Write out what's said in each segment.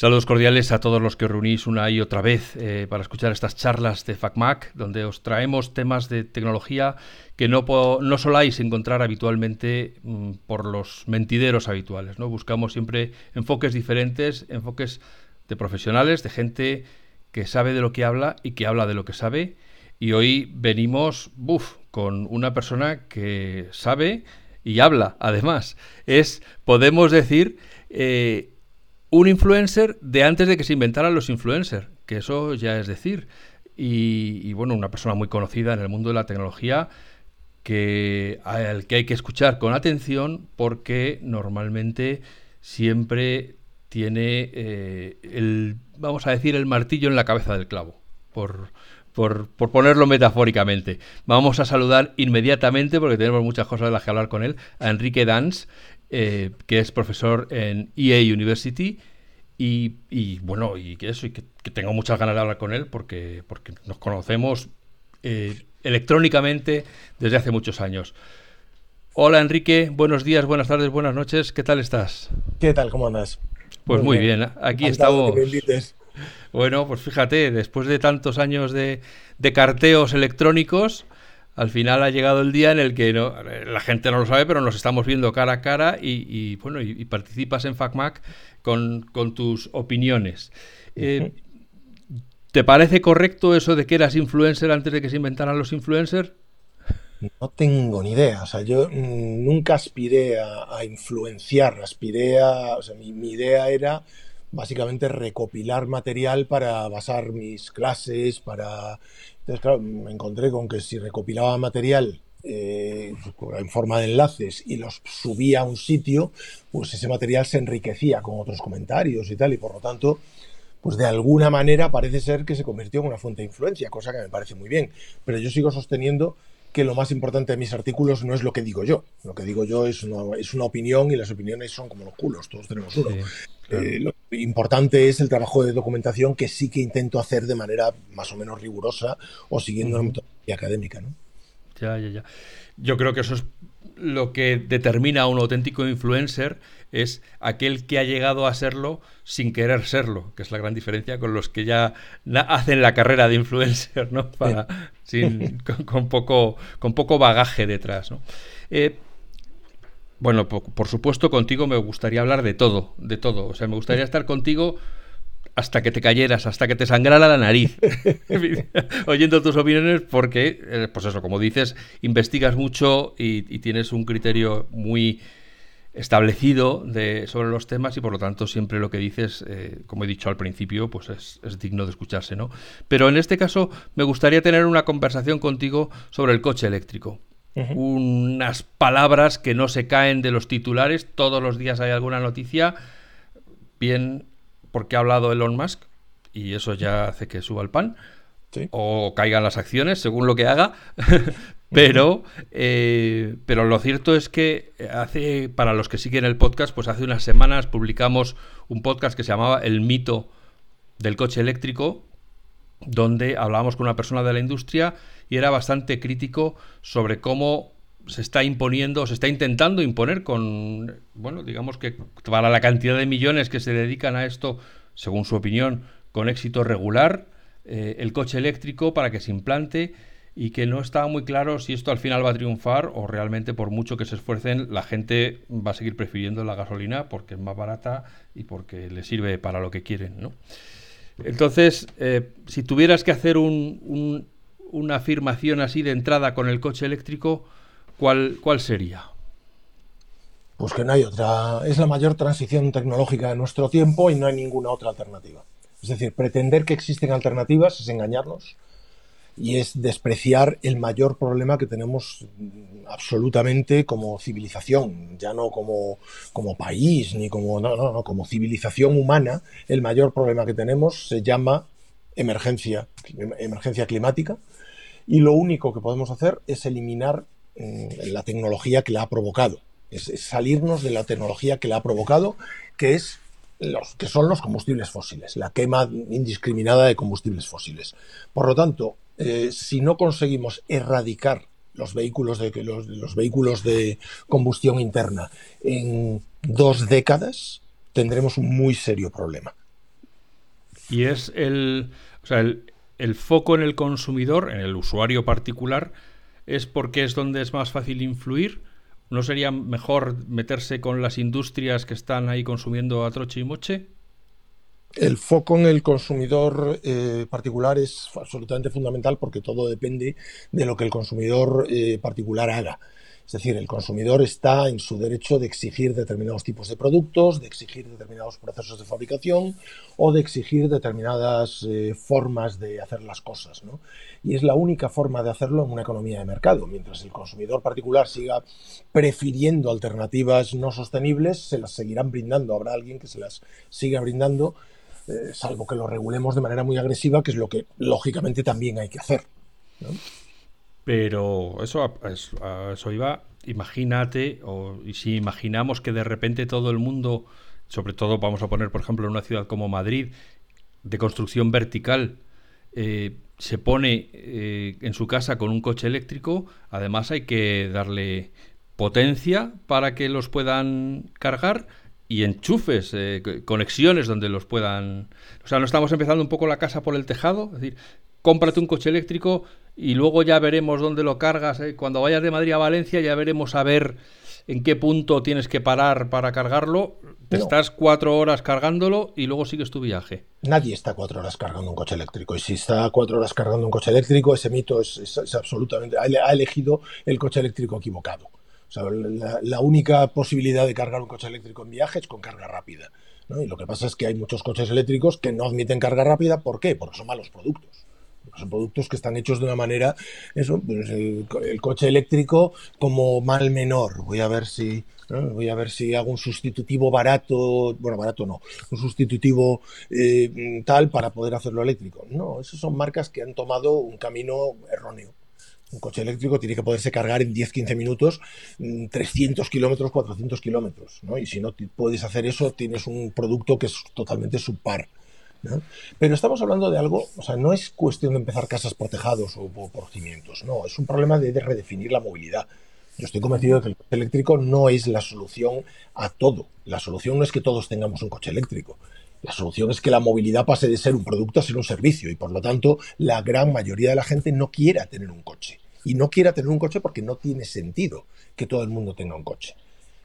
Saludos cordiales a todos los que os reunís una y otra vez eh, para escuchar estas charlas de FacMac, donde os traemos temas de tecnología que no, no soláis encontrar habitualmente mm, por los mentideros habituales. ¿no? Buscamos siempre enfoques diferentes, enfoques de profesionales, de gente que sabe de lo que habla y que habla de lo que sabe. Y hoy venimos buf, con una persona que sabe y habla, además. Es, podemos decir, eh, un influencer de antes de que se inventaran los influencers, que eso ya es decir. Y, bueno, una persona muy conocida en el mundo de la tecnología que al que hay que escuchar con atención porque normalmente siempre tiene eh, el, vamos a decir, el martillo en la cabeza del clavo, por, por, por, ponerlo metafóricamente. Vamos a saludar inmediatamente, porque tenemos muchas cosas de las que hablar con él, a Enrique Dans, eh, que es profesor en EA University. Y, bueno, y que eso, y que, tengo muchas ganas de hablar con él porque, porque nos conocemos eh, electrónicamente desde hace muchos años. Hola Enrique, buenos días, buenas tardes, buenas noches, ¿qué tal estás? ¿Qué tal? ¿Cómo andas? Pues muy, bien. aquí estamos. Bueno, pues fíjate, después de tantos años de, de carteos electrónicos, al final ha llegado el día en el que no, la gente no lo sabe, pero nos estamos viendo cara a cara y, bueno, y, participas en FacMac con, tus opiniones. Eh, ¿Te parece correcto eso de que eras influencer antes de que se inventaran los influencers? No tengo ni idea. O sea, yo mm, nunca aspiré a, influenciar, aspiré a. O sea, mi, mi idea era básicamente recopilar material para basar mis clases, para entonces, claro, me encontré con que si recopilaba material eh, en forma de enlaces y los subía a un sitio, pues ese material se enriquecía con otros comentarios y tal, y por lo tanto, pues de alguna manera parece ser que se convirtió en una fuente de influencia, cosa que me parece muy bien. Pero yo sigo sosteniendo que lo más importante de mis artículos no es lo que digo yo. Lo que digo yo es una, es una opinión y las opiniones son como los culos, todos tenemos uno. Eh, lo importante es el trabajo de documentación que sí que intento hacer de manera más o menos rigurosa o siguiendo una metodología académica. ¿no? Ya, ya, ya. Yo creo que eso es lo que determina a un auténtico influencer es aquel que ha llegado a serlo sin querer serlo, que es la gran diferencia con los que ya hacen la carrera de influencer, ¿no? Para, sin, con, poco, con poco bagaje detrás, ¿no? Eh, bueno, por, supuesto, contigo me gustaría hablar de todo, de todo. O sea, me gustaría estar contigo hasta que te cayeras, hasta que te sangrara la nariz, oyendo tus opiniones, porque, eh, pues eso, como dices, investigas mucho y, tienes un criterio muy establecido de, sobre los temas y por lo tanto siempre lo que dices, eh, como he dicho al principio, pues es, es, digno de escucharse, ¿no? Pero en este caso me gustaría tener una conversación contigo sobre el coche eléctrico unas palabras que no se caen de los titulares. Todos los días hay alguna noticia, bien porque ha hablado Elon Musk, y eso ya hace que suba el pan, o caigan las acciones, según lo que haga. pero, eh, pero lo cierto es que hace, para los que siguen el podcast, pues hace unas semanas publicamos un podcast que se llamaba El mito del coche eléctrico, donde hablábamos con una persona de la industria y era bastante crítico sobre cómo se está imponiendo, se está intentando imponer con, bueno, digamos que para la cantidad de millones que se dedican a esto, según su opinión, con éxito regular, eh, el coche eléctrico para que se implante y que no está muy claro si esto al final va a triunfar o realmente por mucho que se esfuercen la gente va a seguir prefiriendo la gasolina porque es más barata y porque le sirve para lo que quieren, ¿no? Entonces, eh, si tuvieras que hacer una afirmación así de entrada con el coche eléctrico, ¿cuál, ¿cuál sería? Pues que no hay otra. Es la mayor transición tecnológica de nuestro tiempo y no hay ninguna otra alternativa. Es decir, pretender que existen alternativas es engañarnos y es despreciar el mayor problema que tenemos absolutamente como civilización, ya no como, como país, ni como, no, no, no, como civilización humana, el mayor problema que tenemos se llama emergencia, emergencia climática y lo único que podemos hacer es eliminar la tecnología que la ha provocado, es, es salirnos de la tecnología que la ha provocado, que es los que son los combustibles fósiles, la quema indiscriminada de combustibles fósiles. Por lo tanto, eh, si no conseguimos erradicar los vehículos de los, los vehículos de combustión interna en dos décadas, tendremos un muy serio problema. Y es el, o sea, el, el foco en el consumidor, en el usuario particular, es porque es donde es más fácil influir. ¿No sería mejor meterse con las industrias que están ahí consumiendo a troche y moche? El foco en el consumidor eh, particular es absolutamente fundamental porque todo depende de lo que el consumidor eh, particular haga. Es decir, el consumidor está en su derecho de exigir determinados tipos de productos, de exigir determinados procesos de fabricación o de exigir determinadas eh, formas de hacer las cosas. ¿no? Y es la única forma de hacerlo en una economía de mercado. Mientras el consumidor particular siga prefiriendo alternativas no sostenibles, se las seguirán brindando. Habrá alguien que se las siga brindando, eh, salvo que lo regulemos de manera muy agresiva, que es lo que lógicamente también hay que hacer. Pero eso, eso, iba, imagínate, o y si imaginamos que de repente todo el mundo, sobre todo vamos a poner, por ejemplo, en una ciudad como Madrid, de construcción vertical, eh, se pone eh, en su casa con un coche eléctrico, además hay que darle potencia para que los puedan cargar y enchufes, eh, conexiones donde los puedan... O sea, no estamos empezando un poco la casa por el tejado, es decir, cómprate un coche eléctrico y luego ya veremos dónde lo cargas. ¿eh? Cuando vayas de Madrid a Valencia ya veremos a ver en qué punto tienes que parar para cargarlo. Te estás cuatro horas cargándolo y luego sigues tu viaje. Nadie está cuatro horas cargando un coche eléctrico. Y si está cuatro horas cargando un coche eléctrico, ese mito es, absolutamente... Ha elegido el coche eléctrico equivocado. O sea, la, única posibilidad de cargar un coche eléctrico en viaje es con carga rápida. Y lo que pasa es que hay muchos coches eléctricos que no admiten carga rápida. ¿Por qué? Porque son malos productos. Son productos que están hechos de una manera, eso, pues el, coche eléctrico como mal menor. Voy a ver si, voy a ver si hago un sustitutivo barato, bueno, barato no, un sustitutivo eh, tal para poder hacerlo eléctrico. No, esas son marcas que han tomado un camino erróneo. Un coche eléctrico tiene que poderse cargar en 10-15 minutos 300 mm, kilómetros, 400 kilómetros. ¿no? Y si no puedes hacer eso, tienes un producto que es totalmente subpar. Pero estamos hablando de algo, o sea, no es cuestión de empezar casas por tejados o por, cimientos, no, es un problema de, redefinir la movilidad. Yo estoy convencido de que el coche eléctrico no es la solución a todo. La solución no es que todos tengamos un coche eléctrico. La solución es que la movilidad pase de ser un producto a ser un servicio y por lo tanto la gran mayoría de la gente no quiera tener un coche. Y no quiera tener un coche porque no tiene sentido que todo el mundo tenga un coche.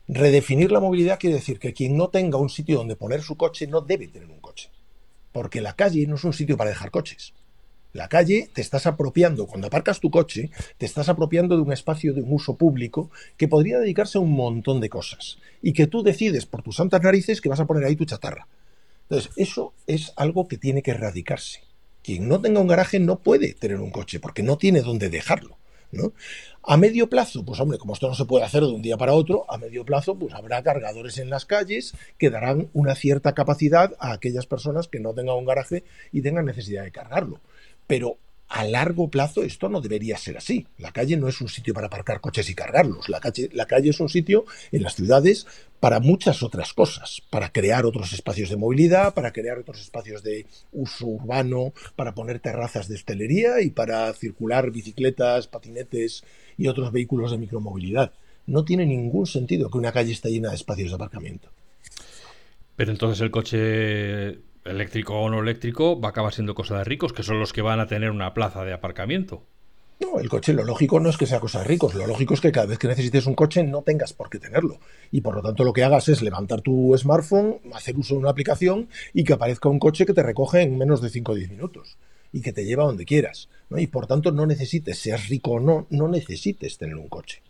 Redefinir la movilidad quiere decir que quien no tenga un sitio donde poner su coche no debe tener un coche. Porque la calle no es un sitio para dejar coches. La calle te estás apropiando, cuando aparcas tu coche, te estás apropiando de un espacio de un uso público que podría dedicarse a un montón de cosas. Y que tú decides por tus santas narices que vas a poner ahí tu chatarra. Entonces, eso es algo que tiene que erradicarse. Quien no tenga un garaje no puede tener un coche porque no tiene dónde dejarlo. A medio plazo, pues hombre, como esto no se puede hacer de un día para otro, a medio plazo pues habrá cargadores en las calles que darán una cierta capacidad a aquellas personas que no tengan un garaje y tengan necesidad de cargarlo. Pero a largo plazo esto no debería ser así. La calle no es un sitio para aparcar coches y cargarlos. La calle, la calle es un sitio en las ciudades para muchas otras cosas, para crear otros espacios de movilidad, para crear otros espacios de uso urbano, para poner terrazas de hostelería y para circular bicicletas, patinetes y otros vehículos de micromovilidad. No tiene ningún sentido que una calle esté llena de espacios de aparcamiento. Pero entonces el coche eléctrico o no eléctrico, va a acabar siendo cosa de ricos, que son los que van a tener una plaza de aparcamiento. No, el coche lo lógico no es que sea cosa de ricos, lo lógico es que cada vez que necesites un coche no tengas por qué tenerlo. Y por lo tanto lo que hagas es levantar tu smartphone, hacer uso de una aplicación y que aparezca un coche que te recoge en menos de 5 o 10 minutos y que te lleva donde quieras. Y por tanto no necesites, seas rico o no, no necesites tener un coche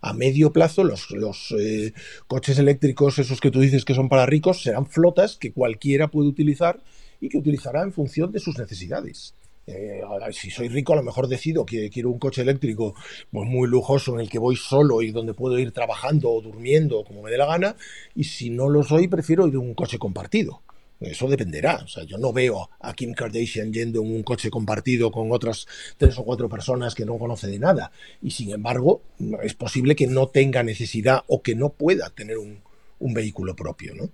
a medio plazo los, eh, coches eléctricos, esos que tú dices que son para ricos, serán flotas que cualquiera puede utilizar y que utilizará en función de sus necesidades. Eh, si soy rico, a lo mejor decido que quiero un coche eléctrico pues, muy lujoso en el que voy solo y donde puedo ir trabajando o durmiendo como me dé la gana. Y si no lo soy, prefiero ir en un coche compartido. Eso dependerá. O sea, yo no veo a Kim Kardashian yendo en un coche compartido con otras tres o cuatro personas que no conoce de nada. Y sin embargo, es posible que no tenga necesidad o que no pueda tener un, vehículo propio, ¿no?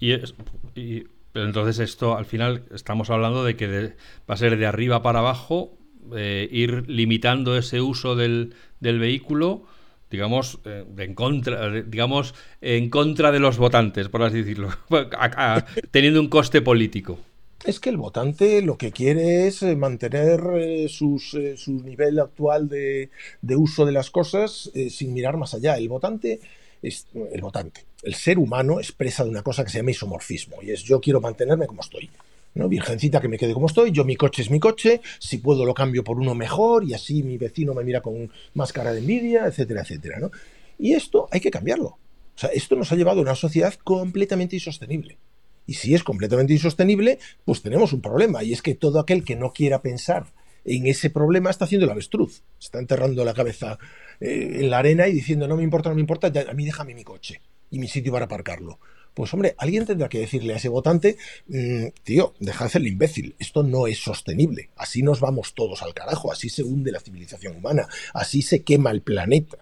Y, entonces esto, al final, estamos hablando de que va a ser de arriba para abajo, eh, ir limitando ese uso del, del vehículo digamos, eh, en contra, digamos, en contra de los votantes, por así decirlo, teniendo un coste político. Es que el votante lo que quiere es eh, mantener eh, sus, su nivel actual de, de, uso de las cosas sin mirar más allá. El votante es el votante. El ser humano expresa de una cosa que se llama isomorfismo y es yo quiero mantenerme como estoy. ¿No? Virgencita que me quede como estoy, yo mi coche es mi coche, si puedo lo cambio por uno mejor y así mi vecino me mira con más cara de envidia, etcétera, etcétera. ¿no? Y esto hay que cambiarlo. O sea, esto nos ha llevado a una sociedad completamente insostenible. Y si es completamente insostenible, pues tenemos un problema. Y es que todo aquel que no quiera pensar en ese problema está haciendo el avestruz. Está enterrando la cabeza eh, en la arena y diciendo, no me importa, no me importa, a mí déjame mi coche y mi sitio para aparcarlo. Pues hombre, alguien tendrá que decirle a ese votante, mm, tío, deja de ser el imbécil, esto no es sostenible, así nos vamos todos al carajo, así se hunde la civilización humana, así se quema el planeta,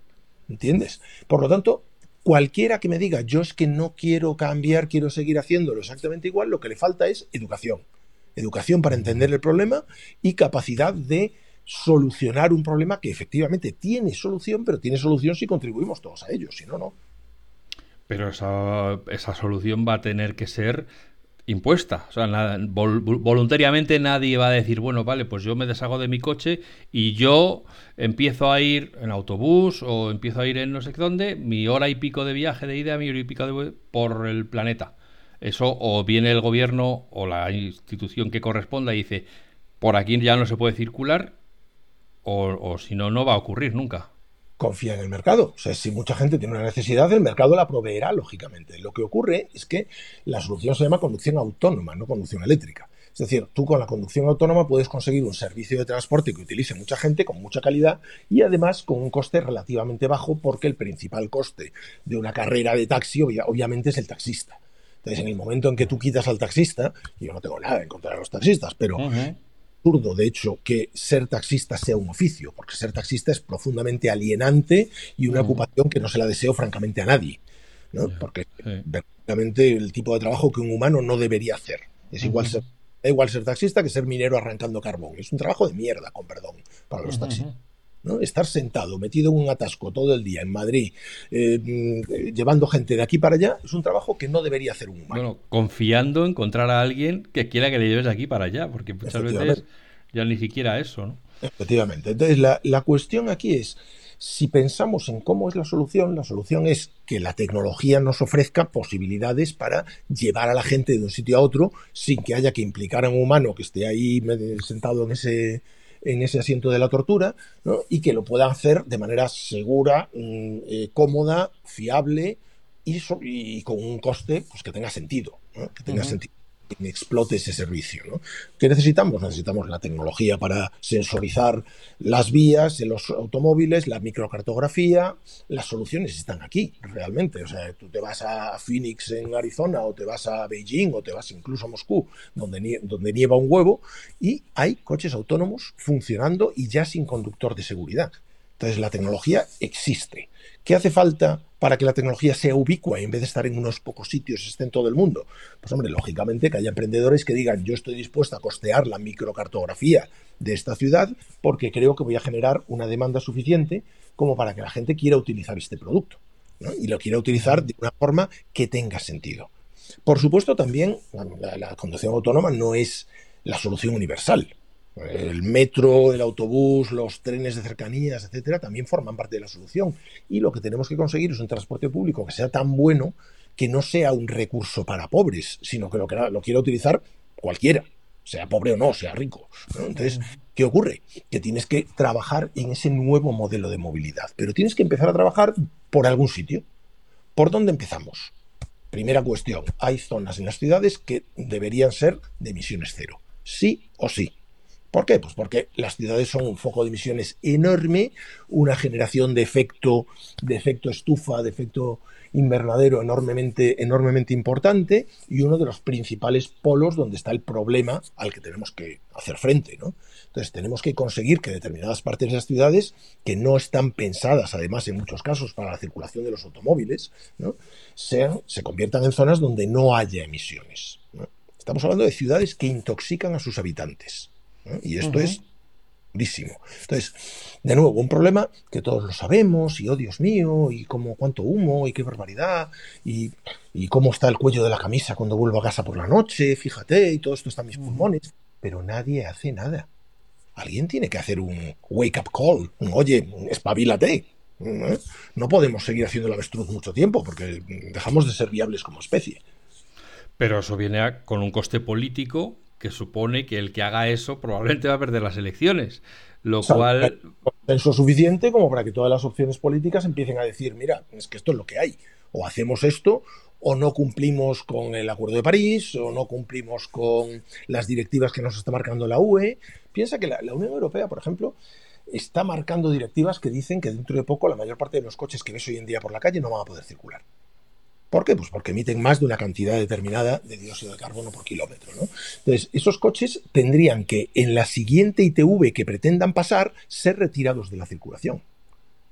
¿entiendes? Por lo tanto, cualquiera que me diga, yo es que no quiero cambiar, quiero seguir haciéndolo exactamente igual, lo que le falta es educación. Educación para entender el problema y capacidad de solucionar un problema que efectivamente tiene solución, pero tiene solución si contribuimos todos a ello, si no, no. Pero esa, esa solución va a tener que ser impuesta. O sea, voluntariamente nadie va a decir, bueno, vale, pues yo me deshago de mi coche y yo empiezo a ir en autobús o empiezo a ir en no sé dónde, mi hora y pico de viaje de ida, mi hora y pico de por el planeta. Eso o viene el gobierno o la institución que corresponda y dice, por aquí ya no se puede circular o, o si no, no va a ocurrir nunca confía en el mercado. O sea, si mucha gente tiene una necesidad, el mercado la proveerá, lógicamente. Lo que ocurre es que la solución se llama conducción autónoma, no conducción eléctrica. Es decir, tú con la conducción autónoma puedes conseguir un servicio de transporte que utilice mucha gente con mucha calidad y además con un coste relativamente bajo porque el principal coste de una carrera de taxi obviamente es el taxista. Entonces, en el momento en que tú quitas al taxista, yo no tengo nada en contra de los taxistas, pero absurdo, de hecho, que ser taxista sea un oficio, porque ser taxista es profundamente alienante y una mm. ocupación que no se la deseo francamente a nadie, ¿no? porque verdaderamente el tipo de trabajo que un humano no debería hacer. Es igual ser, igual ser taxista que ser minero arrancando carbón. Es un trabajo de mierda, con perdón, para los taxistas. ¿No? Estar sentado, metido en un atasco todo el día en Madrid, eh, mm, llevando gente de aquí para allá, es un trabajo que no debería hacer un humano. Bueno, confiando en encontrar a alguien que quiera que le lleves de aquí para allá, porque muchas veces ya ni siquiera eso, ¿no? Efectivamente. Entonces, la, la cuestión aquí es, si pensamos en cómo es la solución, la solución es que la tecnología nos ofrezca posibilidades para llevar a la gente de un sitio a otro sin que haya que implicar a un humano que esté ahí sentado en ese en ese asiento de la tortura y que lo puedan hacer de manera segura, mm, eh, cómoda, fiable y, y, con un coste pues, que tenga sentido, que tenga sentido explote ese servicio. ¿no? ¿Qué necesitamos? Necesitamos la tecnología para sensorizar las vías en los automóviles, la microcartografía. Las soluciones están aquí, realmente. O sea, tú te vas a Phoenix en Arizona o te vas a Beijing o te vas incluso a Moscú, donde nieva un huevo, y hay coches autónomos funcionando y ya sin conductor de seguridad. Entonces la tecnología existe. ¿Qué hace falta para que la tecnología sea ubicua y en vez de estar en unos pocos sitios esté en todo el mundo? Pues hombre, lógicamente que haya emprendedores que digan yo estoy dispuesto a costear la microcartografía de esta ciudad porque creo que voy a generar una demanda suficiente como para que la gente quiera utilizar este producto y lo quiera utilizar de una forma que tenga sentido. Por supuesto, también la conducción autónoma no es la solución universal. El metro, el autobús, los trenes de cercanías, etcétera, también forman parte de la solución. Y lo que tenemos que conseguir es un transporte público que sea tan bueno que no sea un recurso para pobres, sino que lo, lo quiera utilizar cualquiera, sea pobre o no, sea rico. Entonces, ¿qué ocurre? Que tienes que trabajar en ese nuevo modelo de movilidad, pero tienes que empezar a trabajar por algún sitio. ¿Por dónde empezamos? Primera cuestión, hay zonas en las ciudades que deberían ser de emisiones cero, sí o sí. ¿Por qué? Pues porque las ciudades son un foco de emisiones enorme, una generación de efecto, de efecto estufa, de efecto invernadero enormemente, enormemente importante y uno de los principales polos donde está el problema al que tenemos que hacer frente. ¿no? Entonces tenemos que conseguir que determinadas partes de las ciudades, que no están pensadas además en muchos casos para la circulación de los automóviles, ¿no? sean, se conviertan en zonas donde no haya emisiones. Estamos hablando de ciudades que intoxican a sus habitantes. Y esto es Entonces, de nuevo, un problema que todos lo sabemos, y oh Dios mío, y cómo cuánto humo, y qué barbaridad, y, y, cómo está el cuello de la camisa cuando vuelvo a casa por la noche, fíjate, y todo esto está en mis pulmones, pero nadie hace nada. Alguien tiene que hacer un wake up call, un oye, espabilate. ¿eh? No podemos seguir haciendo la avestruz mucho tiempo porque dejamos de ser viables como especie. Pero eso viene con un coste político que supone que el que haga eso probablemente va a perder las elecciones. Lo cual. Consenso suficiente como para que todas las opciones políticas empiecen a decir: mira, es que esto es lo que hay. O hacemos esto, o no cumplimos con el Acuerdo de París, o no cumplimos con las directivas que nos está marcando la UE. Piensa que la, la Unión Europea, por ejemplo, está marcando directivas que dicen que dentro de poco la mayor parte de los coches que ves hoy en día por la calle no van a poder circular. ¿Por qué? Pues porque emiten más de una cantidad determinada de dióxido de carbono por kilómetro. ¿no? Entonces, esos coches tendrían que en la siguiente ITV que pretendan pasar ser retirados de la circulación.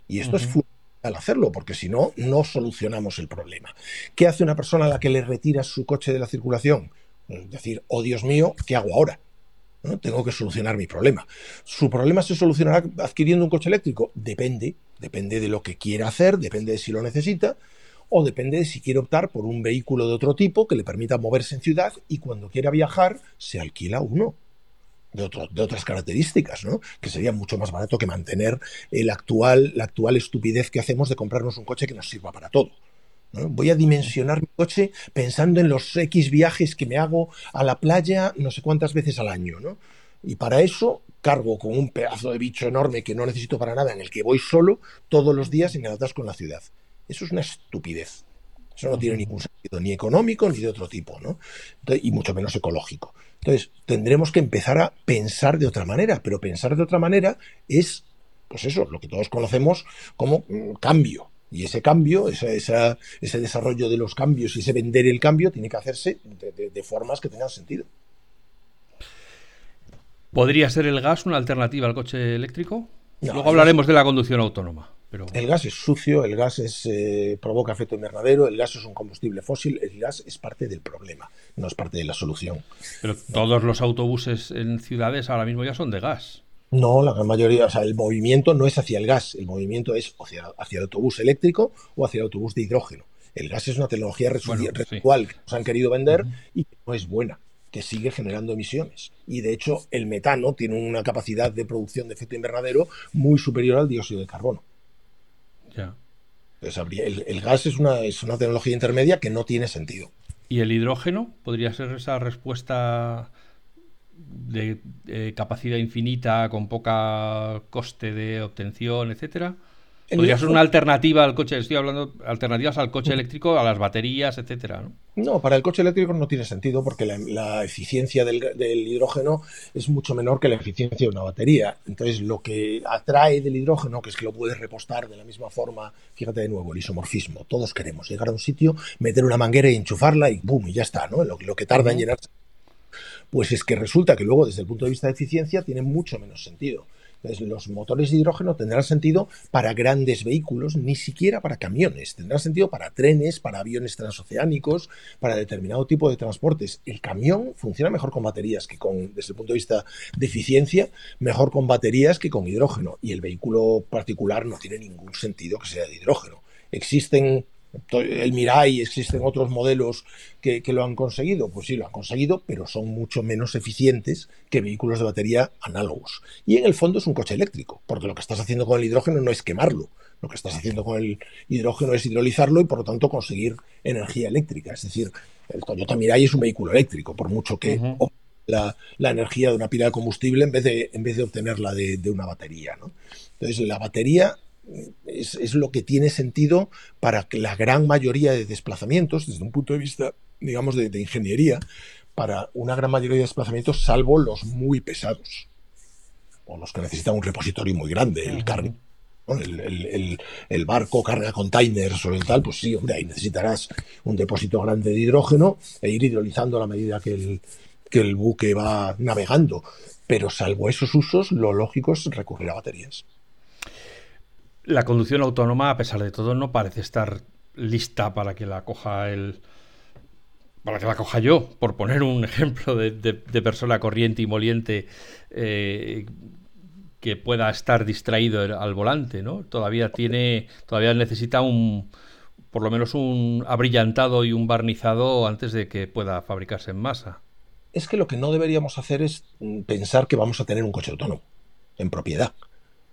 Y esto es fundamental hacerlo, porque si no, no solucionamos el problema. ¿Qué hace una persona a la que le retira su coche de la circulación? Decir, oh Dios mío, ¿qué hago ahora? ¿No? Tengo que solucionar mi problema. ¿Su problema se solucionará adquiriendo un coche eléctrico? Depende, depende de lo que quiera hacer, depende de si lo necesita, o depende de si quiere optar por un vehículo de otro tipo que le permita moverse en ciudad y cuando quiera viajar se alquila uno. De, otras características, ¿no? que sería mucho más barato que mantener el actual, la actual estupidez que hacemos de comprarnos un coche que nos sirva para todo. Voy a dimensionar mi coche pensando en los X viajes que me hago a la playa no sé cuántas veces al año. ¿no? Y para eso cargo con un pedazo de bicho enorme que no necesito para nada, en el que voy solo todos los días en el atasco en la ciudad. Eso es una estupidez. Eso no tiene ningún sentido, ni económico ni de otro tipo, ¿no? y mucho menos ecológico. Entonces, tendremos que empezar a pensar de otra manera, pero pensar de otra manera es, pues eso, lo que todos conocemos como mm, cambio. Y ese cambio, ese desarrollo de los cambios y ese vender el cambio tiene que hacerse de formas que tengan sentido. ¿Podría ser el gas una alternativa al coche eléctrico? Luego hablaremos de la conducción autónoma. Pero... El gas es sucio, el gas es, eh, provoca efecto invernadero, el gas es un combustible fósil, el gas es parte del problema, no es parte de la solución. Pero todos los autobuses en ciudades ahora mismo ya son de gas. No, la gran mayoría, o sea, el movimiento no es hacia el gas, el movimiento es hacia, hacia el autobús eléctrico o hacia el autobús de hidrógeno. El gas es una tecnología residual que nos han querido vender y que no es buena que sigue generando emisiones. Y de hecho, el metano tiene una capacidad de producción de efecto invernadero muy superior al dióxido de carbono. Ya. el, gas es una, es una tecnología intermedia que no tiene sentido. ¿Y el hidrógeno podría ser esa respuesta de, capacidad infinita con poca coste de obtención, etcétera? Podría ser una alternativa al coche, estoy hablando alternativas al coche eléctrico, a las baterías, etcétera, ¿no? No, para el coche eléctrico no tiene sentido porque la, eficiencia del, hidrógeno es mucho menor que la eficiencia de una batería. Entonces, lo que atrae del hidrógeno, que es que lo puedes repostar de la misma forma, fíjate de nuevo, el isomorfismo. Todos queremos llegar a un sitio, meter una manguera y enchufarla y ¡boom! y ya está, ¿no? Lo, lo que tarda en llenarse. Pues es que resulta que luego, desde el punto de vista de eficiencia, tiene mucho menos sentido. Los motores de hidrógeno tendrán sentido para grandes vehículos, ni siquiera para camiones. Tendrán sentido para trenes, para aviones transoceánicos, para determinado tipo de transportes. El camión funciona mejor con baterías que con, desde el punto de vista de eficiencia, mejor con baterías que con hidrógeno. Y el vehículo particular no tiene ningún sentido que sea de hidrógeno. Existen el Mirai, existen otros modelos que, lo han conseguido, pues sí, lo han conseguido, pero son mucho menos eficientes que vehículos de batería análogos. Y en el fondo es un coche eléctrico, porque lo que estás haciendo con el hidrógeno no es quemarlo, lo que estás haciendo con el hidrógeno es hidrolizarlo y por lo tanto conseguir energía eléctrica. Es decir, el Toyota Mirai es un vehículo eléctrico, por mucho que la, energía de una pila de combustible en vez de, en vez de obtenerla de, de una batería. ¿no? Entonces, la batería es, lo que tiene sentido para que la gran mayoría de desplazamientos, desde un punto de vista, digamos, de, ingeniería, para una gran mayoría de desplazamientos, salvo los muy pesados, o los que necesitan un repositorio muy grande, el carne. El, barco carga containers o el tal, pues sí, hombre, ahí necesitarás un depósito grande de hidrógeno e ir hidrolizando a la medida que el, que el buque va navegando. Pero salvo esos usos, lo lógico es recurrir a baterías. La conducción autónoma, a pesar de todo, no parece estar lista para que la coja el. para que la coja yo, por poner un ejemplo de, persona corriente y moliente. Eh, que pueda estar distraído al volante, ¿no? Todavía tiene, todavía necesita un, por lo menos un abrillantado y un barnizado antes de que pueda fabricarse en masa. Es que lo que no deberíamos hacer es mm, pensar que vamos a tener un coche autónomo en propiedad.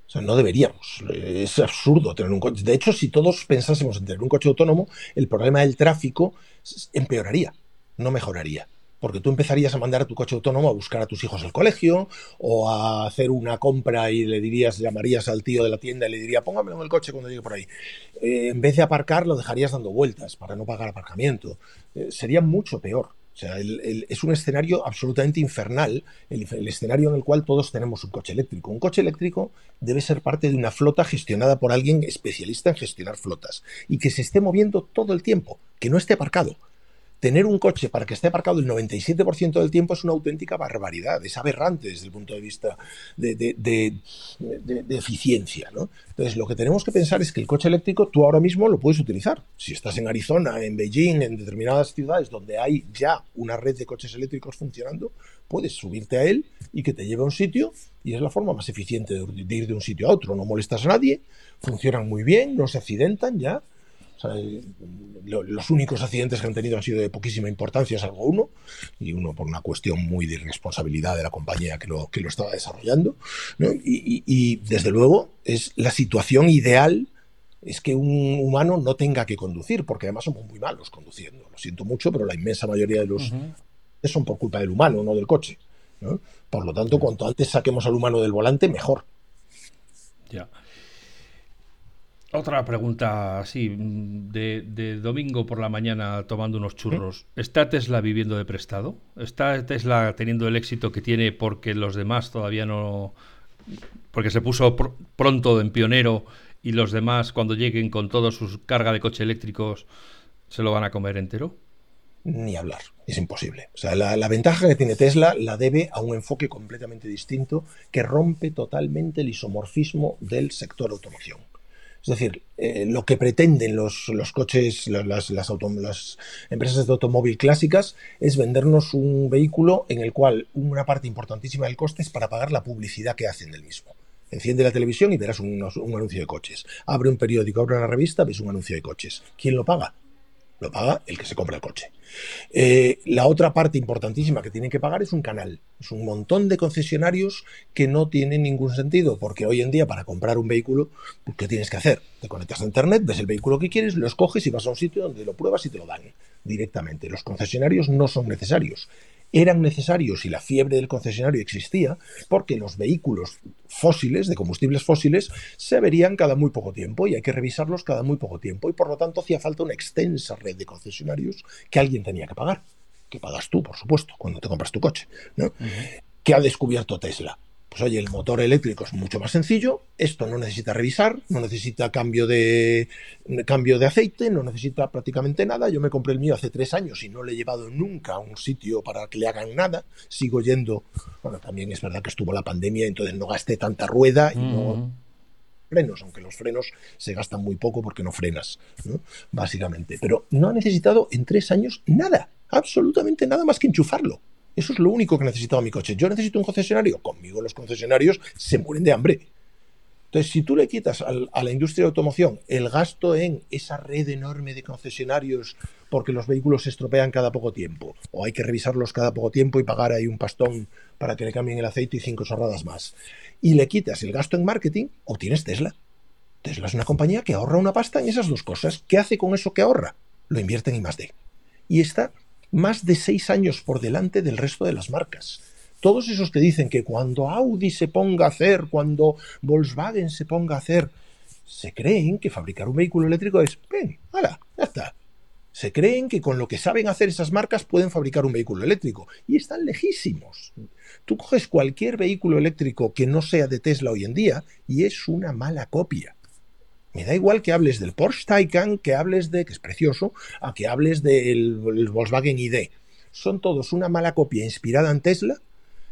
O sea, no deberíamos. Es absurdo tener un coche. De hecho, si todos pensásemos en tener un coche autónomo, el problema del tráfico empeoraría, no mejoraría porque tú empezarías a mandar a tu coche autónomo a buscar a tus hijos al colegio o a hacer una compra y le dirías, llamarías al tío de la tienda y le diría, póngamelo en el coche cuando llegue por ahí. Eh, en vez de aparcar, lo dejarías dando vueltas para no pagar aparcamiento. Eh, sería mucho peor. O sea, es un escenario absolutamente infernal, el, el, escenario en el cual todos tenemos un coche eléctrico. Un coche eléctrico debe ser parte de una flota gestionada por alguien especialista en gestionar flotas y que se esté moviendo todo el tiempo, que no esté aparcado tener un coche para que esté aparcado el 97% del tiempo es una auténtica barbaridad, es aberrante desde el punto de vista de, eficiencia. ¿no? Entonces, lo que tenemos que pensar es que el coche eléctrico tú ahora mismo lo puedes utilizar. Si estás en Arizona, en Beijing, en determinadas ciudades donde hay ya una red de coches eléctricos funcionando, puedes subirte a él y que te lleve a un sitio y es la forma más eficiente de ir de un sitio a otro. No molestas a nadie, funcionan muy bien, no se accidentan ya los únicos accidentes que han tenido han sido de poquísima importancia, salvo uno, y uno por una cuestión muy de irresponsabilidad de la compañía que lo, que lo estaba desarrollando. Y, desde luego es la situación ideal es que un humano no tenga que conducir, porque además somos muy malos conduciendo. Lo siento mucho, pero la inmensa mayoría de los son por culpa del humano, no del coche. Por lo tanto, cuanto antes saquemos al humano del volante, mejor. Ya. Otra pregunta así, de, domingo por la mañana tomando unos churros. ¿Está Tesla viviendo de prestado? ¿Está Tesla teniendo el éxito que tiene porque los demás todavía no... porque se puso pronto en pionero y los demás cuando lleguen con toda su carga de coches eléctricos se lo van a comer entero? Ni hablar, es imposible. O sea, la, la ventaja que tiene Tesla la debe a un enfoque completamente distinto que rompe totalmente el isomorfismo del sector automoción. Es decir, eh, lo que pretenden los, coches, las, empresas de automóvil clásicas es vendernos un vehículo en el cual una parte importantísima del coste es para pagar la publicidad que hacen del mismo. Enciende la televisión y verás un, un anuncio de coches. Abre un periódico, abre una revista, ves un anuncio de coches. ¿Quién lo paga? Lo paga el que se compra el coche. Eh, la otra parte importantísima que tienen que pagar es un canal. Es un montón de concesionarios que no tienen ningún sentido, porque hoy en día para comprar un vehículo, pues, ¿qué tienes que hacer? Te conectas a Internet, ves el vehículo que quieres, lo escoges y vas a un sitio donde lo pruebas y te lo dan directamente. Los concesionarios no son necesarios eran necesarios y la fiebre del concesionario existía porque los vehículos fósiles, de combustibles fósiles, se verían cada muy poco tiempo y hay que revisarlos cada muy poco tiempo y por lo tanto hacía falta una extensa red de concesionarios que alguien tenía que pagar, que pagas tú, por supuesto, cuando te compras tu coche. ¿no? ¿Qué ha descubierto Tesla? Pues oye, el motor eléctrico es mucho más sencillo, esto no necesita revisar, no necesita cambio de, cambio de aceite, no necesita prácticamente nada. Yo me compré el mío hace tres años y no le he llevado nunca a un sitio para que le hagan nada. Sigo yendo, bueno, también es verdad que estuvo la pandemia, entonces no gasté tanta rueda y no frenos, aunque los frenos se gastan muy poco porque no frenas, básicamente. Pero no ha necesitado en tres años nada, absolutamente nada más que enchufarlo. Eso es lo único que necesitaba mi coche. Yo necesito un concesionario. Conmigo los concesionarios se mueren de hambre. Entonces, si tú le quitas a la industria de automoción el gasto en esa red enorme de concesionarios porque los vehículos se estropean cada poco tiempo, o hay que revisarlos cada poco tiempo y pagar ahí un pastón para que le cambien el aceite y cinco chorradas más, y le quitas el gasto en marketing, obtienes Tesla. Tesla es una compañía que ahorra una pasta en esas dos cosas. ¿Qué hace con eso que ahorra? Lo invierte en I+.D. Y está más de seis años por delante del resto de las marcas. Todos esos que dicen que cuando Audi se ponga a hacer, cuando Volkswagen se ponga a hacer, se creen que fabricar un vehículo eléctrico es, ven, hala, ya está. Se creen que con lo que saben hacer esas marcas pueden fabricar un vehículo eléctrico. Y están lejísimos. Tú coges cualquier vehículo eléctrico que no sea de Tesla hoy en día y es una mala copia. Me da igual que hables del Porsche Taycan, que hables de, que es precioso, a que hables del Volkswagen ID. Son todos una mala copia inspirada en Tesla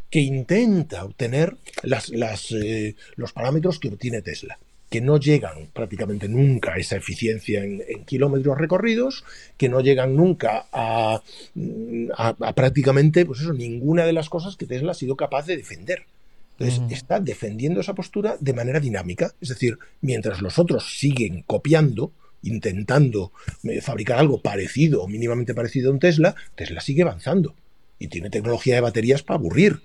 que intenta obtener eh, los parámetros que obtiene Tesla que no llegan prácticamente nunca a esa eficiencia en, kilómetros recorridos, que no llegan nunca a, a, prácticamente, pues eso, ninguna de las cosas que Tesla ha sido capaz de defender. Entonces, está defendiendo esa postura de manera dinámica. Es decir, mientras los otros siguen copiando, intentando eh, fabricar algo parecido o mínimamente parecido a un Tesla, Tesla sigue avanzando y tiene tecnología de baterías para aburrir.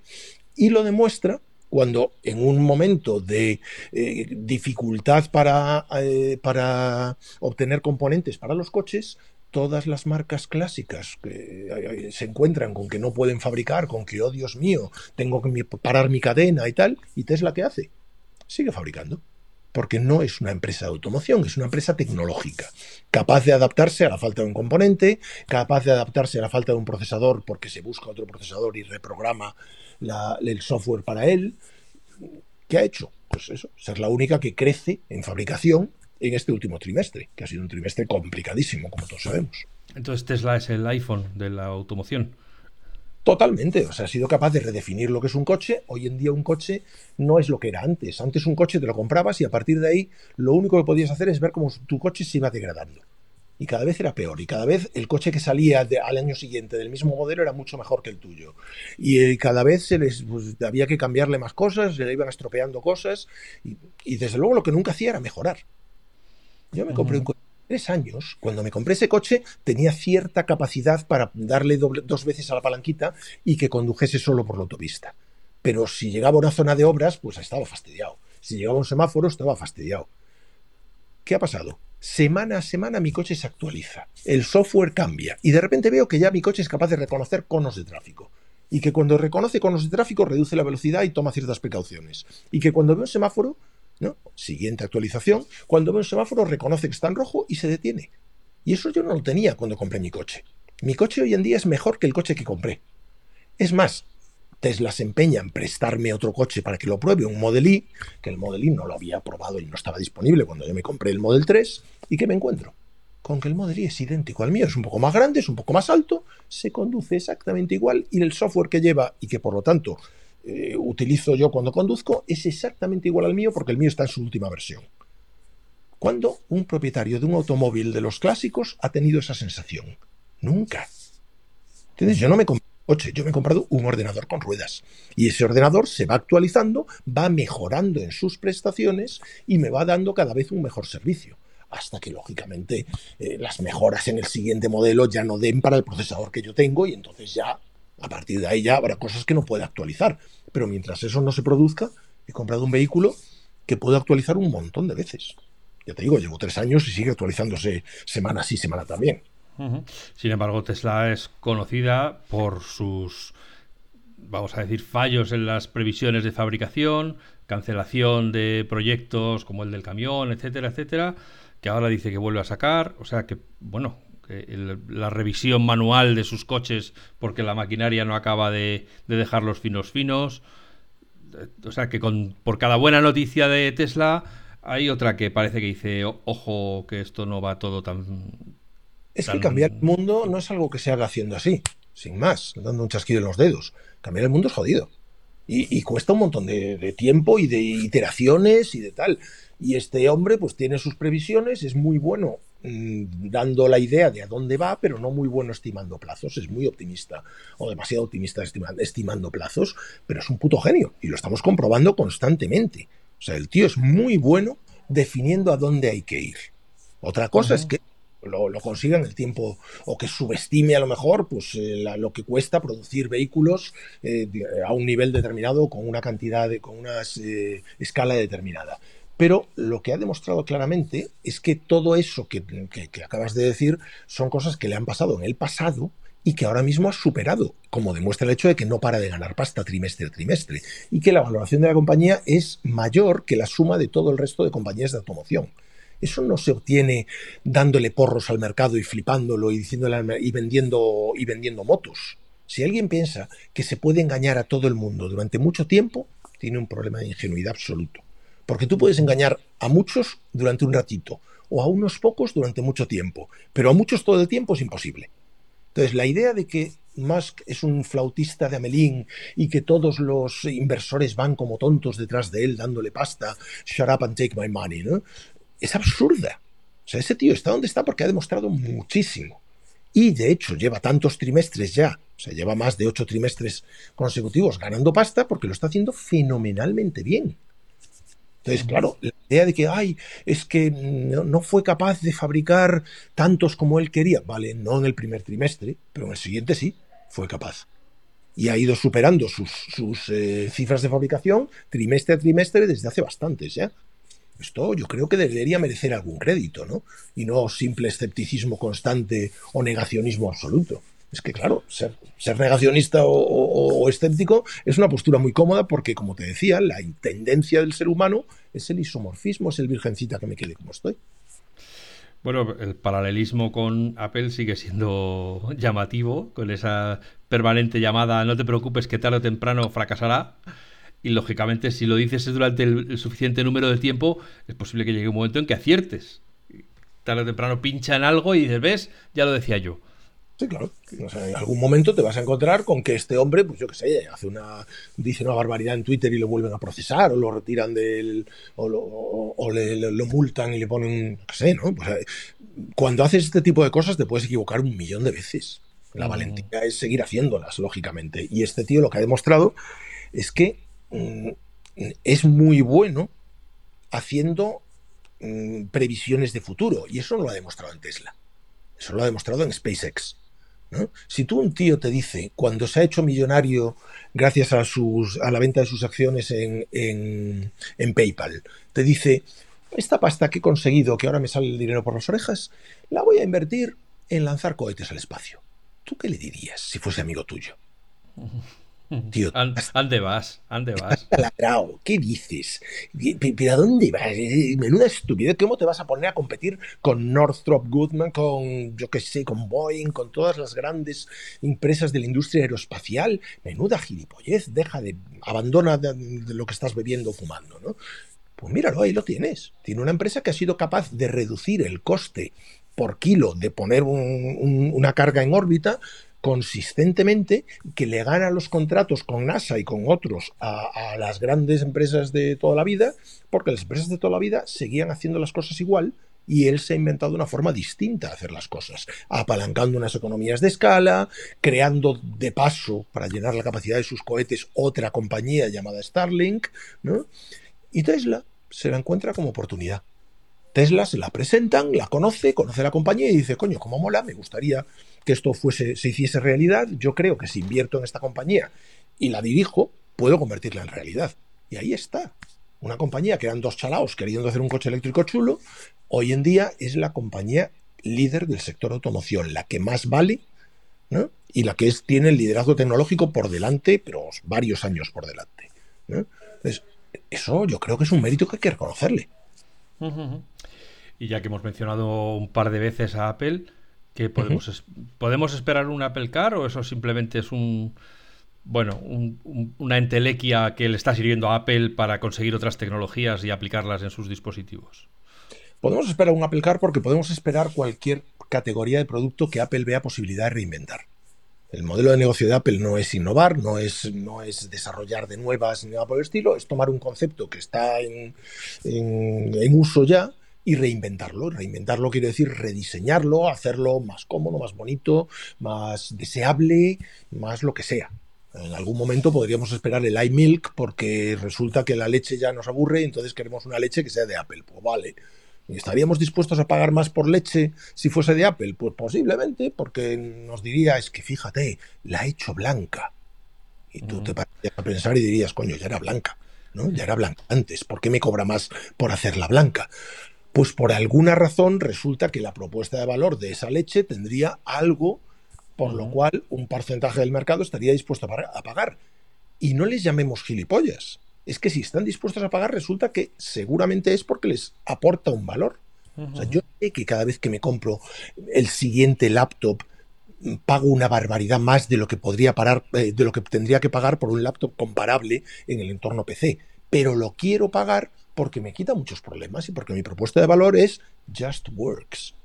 Y lo demuestra cuando en un momento de eh, dificultad para, eh, para obtener componentes para los coches, todas las marcas clásicas que se encuentran con que no pueden fabricar, con que, oh Dios mío, tengo que parar mi cadena y tal, y Tesla ¿qué hace? Sigue fabricando. Porque no es una empresa de automoción, es una empresa tecnológica, capaz de adaptarse a la falta de un componente, capaz de adaptarse a la falta de un procesador porque se busca otro procesador y reprograma el software para él. ¿Qué ha hecho? Pues eso, ser la única que crece en fabricación en este último trimestre, que ha sido un trimestre complicadísimo, como todos sabemos. Entonces Tesla es el iPhone de la automoción. Totalmente, o sea, ha sido capaz de redefinir lo que es un coche. Hoy en día un coche no es lo que era antes. Antes un coche te lo comprabas y a partir de ahí lo único que podías hacer es ver cómo tu coche se iba degradando. Y cada vez era peor. Y cada vez el coche que salía al año siguiente del mismo modelo era mucho mejor que el tuyo. Y eh, cada vez se les pues, había que cambiarle más cosas, se le iban estropeando cosas. Y, y desde luego lo que nunca hacía era mejorar. Yo me compré un coche tres años, cuando me compré ese coche, tenía cierta capacidad para darle dos veces a la palanquita y que condujese solo por la autopista. Pero si llegaba a una zona de obras, pues estaba fastidiado. Si llegaba a un semáforo, estaba fastidiado. ¿Qué ha pasado? Semana a semana mi coche se actualiza, el software cambia y de repente veo que ya mi coche es capaz de reconocer conos de tráfico y que cuando reconoce conos de tráfico reduce la velocidad y toma ciertas precauciones y que cuando veo un semáforo Siguiente actualización, cuando ve un semáforo reconoce que está en rojo y se detiene. Y eso yo no lo tenía cuando compré mi coche. Mi coche hoy en día es mejor que el coche que compré. Es más, Tesla se empeña en prestarme otro coche para que lo pruebe, un Model I, que el Model I no lo había probado y no estaba disponible cuando yo me compré el Model 3, y que me encuentro con que el Model I es idéntico al mío, es un poco más grande, es un poco más alto, se conduce exactamente igual y el software que lleva y que por lo tanto eh, utilizo yo cuando conduzco es exactamente igual al mío porque el mío está en su última versión. ¿Cuándo un propietario de un automóvil de los clásicos ha tenido esa sensación? Nunca. Entonces, yo no me compré un coche, yo me he comprado un ordenador con ruedas. Y ese ordenador se va actualizando, va mejorando en sus prestaciones y me va dando cada vez un mejor servicio. Hasta que, lógicamente, eh, las mejoras en el siguiente modelo ya no den para el procesador que yo tengo y entonces ya a partir de ahí ya habrá cosas que no puede actualizar. Pero mientras eso no se produzca, he comprado un vehículo que puedo actualizar un montón de veces. Ya te digo, llevo tres años y sigue actualizándose semana sí, semana también. Sin embargo, Tesla es conocida por sus, vamos a decir, fallos en las previsiones de fabricación, cancelación de proyectos como el del camión, etcétera, etcétera, que ahora dice que vuelve a sacar. O sea que, bueno, la revisión manual de sus coches porque la maquinaria no acaba de, dejar los finos finos. O sea que con, por cada buena noticia de Tesla hay otra que parece que dice, ojo, que esto no va todo tan... Es que cambiar el mundo no es algo que se haga haciendo así, sin más, dando un chasquido en los dedos. Cambiar el mundo es jodido. Y, cuesta un montón de, de, tiempo y de iteraciones y de tal. Y este hombre pues tiene sus previsiones, es muy bueno Mm, dando la idea de a dónde va, pero no muy bueno estimando plazos, es muy optimista o demasiado optimista estimando, plazos, pero es un puto genio y lo estamos comprobando constantemente. O sea, el tío es muy bueno definiendo a dónde hay que ir. Otra cosa es que lo, consiga en el tiempo o que subestime a lo mejor pues eh, lo que cuesta producir vehículos eh, a un nivel determinado con una cantidad de con una eh, escala determinada pero lo que ha demostrado claramente es que todo eso que, acabas de decir son cosas que le han pasado en el pasado y que ahora mismo ha superado, como demuestra el hecho de que no para de ganar pasta trimestre a trimestre y que la valoración de la compañía es mayor que la suma de todo el resto de compañías de automoción. Eso no se obtiene dándole porros al mercado y flipándolo y diciéndole y vendiendo y vendiendo motos. Si alguien piensa que se puede engañar a todo el mundo durante mucho tiempo, tiene un problema de ingenuidad absoluto. Porque tú puedes engañar a muchos durante un ratito o a unos pocos durante mucho tiempo, pero a muchos todo el tiempo es imposible. Entonces, la idea de que Musk es un flautista de Amelín y que todos los inversores van como tontos detrás de él dándole pasta, shut up and take my money, ¿no? es absurda. O sea, ese tío está donde está porque ha demostrado muchísimo. y de hecho lleva tantos trimestres ya, o sea, lleva más de ocho trimestres consecutivos ganando pasta porque lo está haciendo fenomenalmente bien. Entonces, claro, la idea de que, ay, es que no, fue capaz de fabricar tantos como él quería, vale, no en el primer trimestre, pero en el siguiente sí, fue capaz. Y ha ido superando sus, eh, cifras de fabricación trimestre a trimestre desde hace bastantes ya. Esto yo creo que debería merecer algún crédito, ¿no? Y no simple escepticismo constante o negacionismo absoluto. Es que, claro, ser, negacionista o, escéptico es una postura muy cómoda porque, como te decía, la tendencia del ser humano es el isomorfismo, es el virgencita que me quede como estoy. Bueno, el paralelismo con Apple sigue siendo llamativo, con esa permanente llamada no te preocupes que tarde o temprano fracasará. Y lógicamente, si lo dices durante el, suficiente número de tiempo, es posible que llegue un momento en que aciertes. Tarde o temprano pincha en algo y dices, ¿ves? Ya lo decía yo. Sí, claro. en algún momento te vas a encontrar con que este hombre, pues yo qué sé, hace una, dice una barbaridad en Twitter y lo vuelven a procesar, o lo retiran del, o lo, o le, lo multan y le ponen, qué sé, ¿no? Pues, cuando haces este tipo de cosas te puedes equivocar un millón de veces. La mm. valentía es seguir haciéndolas, lógicamente. Y este tío lo que ha demostrado es que mm, es muy bueno haciendo mm, previsiones de futuro. Y eso no lo ha demostrado en Tesla. Eso lo ha demostrado en SpaceX. Si tú un tío te dice, cuando se ha hecho millonario gracias a, sus, a la venta de sus acciones en, en, PayPal, te dice, esta pasta que he conseguido, que ahora me sale el dinero por las orejas, la voy a invertir en lanzar cohetes al espacio. ¿Tú qué le dirías si fuese amigo tuyo? Tío, ¿Ande vas? ¿Ande vas? ¿Qué dices? ¿Pero a dónde vas? Menuda estupidez. ¿Cómo te vas a poner a competir con Northrop Goodman, con, yo qué sé, con Boeing, con todas las grandes empresas de la industria aeroespacial? Menuda gilipollez. Deja de. Abandona de, lo que estás bebiendo o fumando, ¿no? Pues míralo, ahí lo tienes. Tiene una empresa que ha sido capaz de reducir el coste por kilo de poner una carga en órbita consistentemente que le gana los contratos con NASA y con otros a, las grandes empresas de toda la vida, porque las empresas de toda la vida seguían haciendo las cosas igual y él se ha inventado una forma distinta de hacer las cosas, apalancando unas economías de escala, creando de paso para llenar la capacidad de sus cohetes otra compañía llamada Starlink, ¿no? Y Tesla se la encuentra como oportunidad. Tesla se la presentan, la conoce, conoce la compañía y dice, coño, como mola, me gustaría que esto fuese, se hiciese realidad. Yo creo que si invierto en esta compañía y la dirijo, puedo convertirla en realidad. Y ahí está. Una compañía que eran dos chalaos queriendo hacer un coche eléctrico chulo, hoy en día es la compañía líder del sector automoción, la que más vale ¿no? y la que tiene el liderazgo tecnológico por delante, pero varios años por delante. Entonces, eso yo creo que es un mérito que hay que reconocerle. Y ya que hemos mencionado un par de veces a Apple, ¿qué podemos, ¿podemos esperar un Apple Car o eso simplemente es un bueno, una entelequia que le está sirviendo a Apple para conseguir otras tecnologías y aplicarlas en sus dispositivos? Podemos esperar un Apple Car porque podemos esperar cualquier categoría de producto que Apple vea posibilidad de reinventar. El modelo de negocio de Apple no es innovar, no es, no es desarrollar de nuevas ni nada por el estilo, es tomar un concepto que está en, uso ya y reinventarlo. Reinventarlo quiere decir rediseñarlo, hacerlo más cómodo, más bonito, más deseable, más lo que sea. En algún momento podríamos esperar el iMilk porque resulta que la leche ya nos aburre y entonces queremos una leche que sea de Apple. Pues vale, ¿Estaríamos dispuestos a pagar más por leche si fuese de Apple? Pues posiblemente, porque nos diría, es que fíjate, la he hecho blanca. Y tú te pararías a pensar y dirías, coño, ya era blanca, ¿no? Ya era blanca antes, ¿por qué me cobra más por hacerla blanca? Pues por alguna razón resulta que la propuesta de valor de esa leche tendría algo por lo cual un porcentaje del mercado estaría dispuesto a pagar. Y no les llamemos gilipollas es que si están dispuestos a pagar, resulta que seguramente es porque les aporta un valor. O sea, yo sé que cada vez que me compro el siguiente laptop mm, pago una barbaridad más de lo que podría parar, eh, de lo que tendría que pagar por un laptop comparable en el entorno PC. Pero lo quiero pagar porque me quita muchos problemas y porque mi propuesta de valor es just works.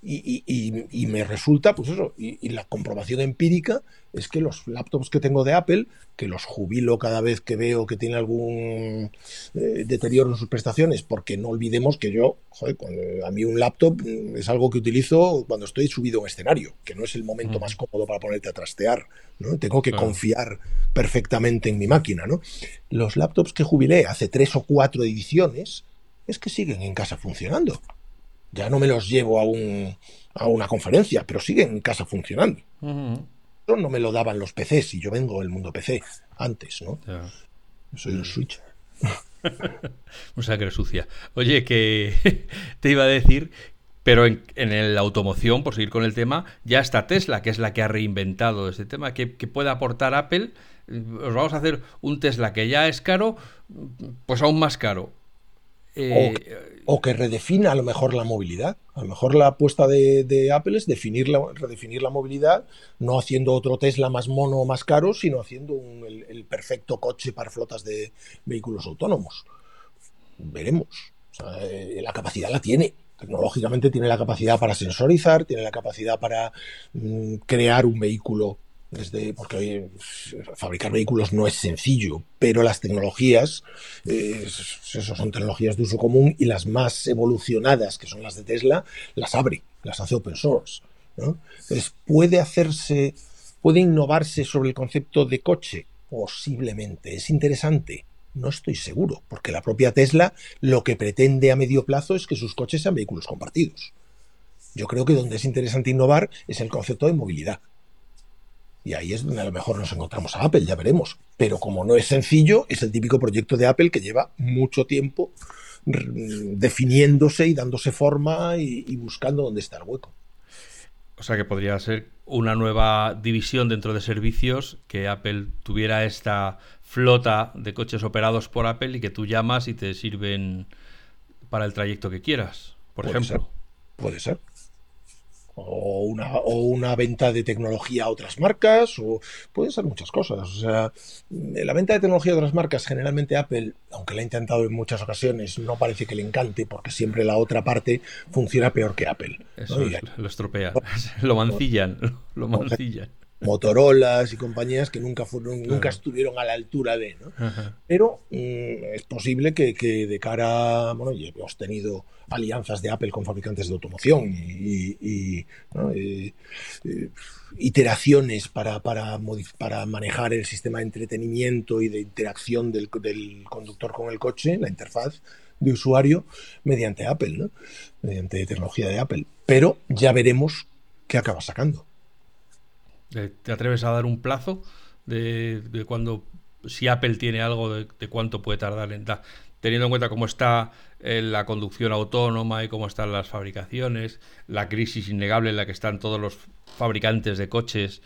Y, me resulta, pues eso, y, la comprobación empírica es que los laptops que tengo de Apple, que los jubilo cada vez que veo que tiene algún eh, deterioro en sus prestaciones, porque no olvidemos que yo, joder, a mí un laptop es algo que utilizo cuando estoy subido en escenario, que no es el momento más cómodo para ponerte a trastear, ¿no? Tengo que confiar perfectamente en mi máquina, ¿no? Los laptops que jubilé hace tres o cuatro ediciones es que siguen en casa funcionando. Ya no me los llevo a, un, a una conferencia, pero siguen en casa funcionando. No me lo daban los PCs y yo vengo del mundo PC antes, ¿no? Soy un switch. un sangre sucia. Oye, que te iba a decir, pero en, en la automoción, por seguir con el tema, ya está Tesla, que es la que ha reinventado este tema. ¿Qué, puede aportar Apple? Os vamos a hacer un Tesla que ya es caro, pues aún más caro. Eh, o que redefina a lo mejor la movilidad. A lo mejor la apuesta de, Apple es definir la, redefinir la movilidad, no haciendo otro Tesla más mono o más caro, sino haciendo el, perfecto coche para flotas de vehículos autónomos. Veremos. Eh, la capacidad la tiene. Tecnológicamente tiene la capacidad para sensorizar, tiene la capacidad para mm, crear un vehículo desde, porque fabricar vehículos no es sencillo, pero las tecnologías, eh, son tecnologías de uso común y las más evolucionadas, que son las de Tesla, las abre, las hace open source. Entonces, ¿puede hacerse, puede innovarse sobre el concepto de coche? Posiblemente. ¿Es interesante? No estoy seguro, porque la propia Tesla lo que pretende a medio plazo es que sus coches sean vehículos compartidos. Yo creo que donde es interesante innovar es el concepto de movilidad y ahí es donde a lo mejor nos encontramos a Apple, ya veremos. Pero como no es sencillo, es el típico proyecto de Apple que lleva mucho tiempo definiéndose y dándose forma y, buscando dónde está el hueco. O sea que podría ser una nueva división dentro de servicios que Apple tuviera esta flota de coches operados por Apple y que tú llamas y te sirven para el trayecto que quieras, por ejemplo. Puede ser o una, o una venta de tecnología a otras marcas, o pueden ser muchas cosas. O sea, la venta de tecnología a otras marcas, generalmente Apple, aunque la ha intentado en muchas ocasiones, no parece que le encante, porque siempre la otra parte funciona peor que Apple. Eso lo estropea, lo mancillan, lo mancillan. Motorolas y compañías que nunca fueron, nunca estuvieron a la altura de, ¿no? Pero mm, es posible que, de cara, bueno, y hemos tenido alianzas de Apple con fabricantes de automoción y, iteraciones para, para, para, manejar el sistema de entretenimiento y de interacción del, del, conductor con el coche, la interfaz de usuario, mediante Apple, ¿no? mediante tecnología de Apple. Pero ya veremos qué acaba sacando. ¿Te atreves a dar un plazo de, cuando, si Apple tiene algo de, cuánto puede tardar en dar? Teniendo en cuenta cómo está eh, la conducción autónoma y cómo están las fabricaciones, la crisis innegable en la que están todos los fabricantes de coches,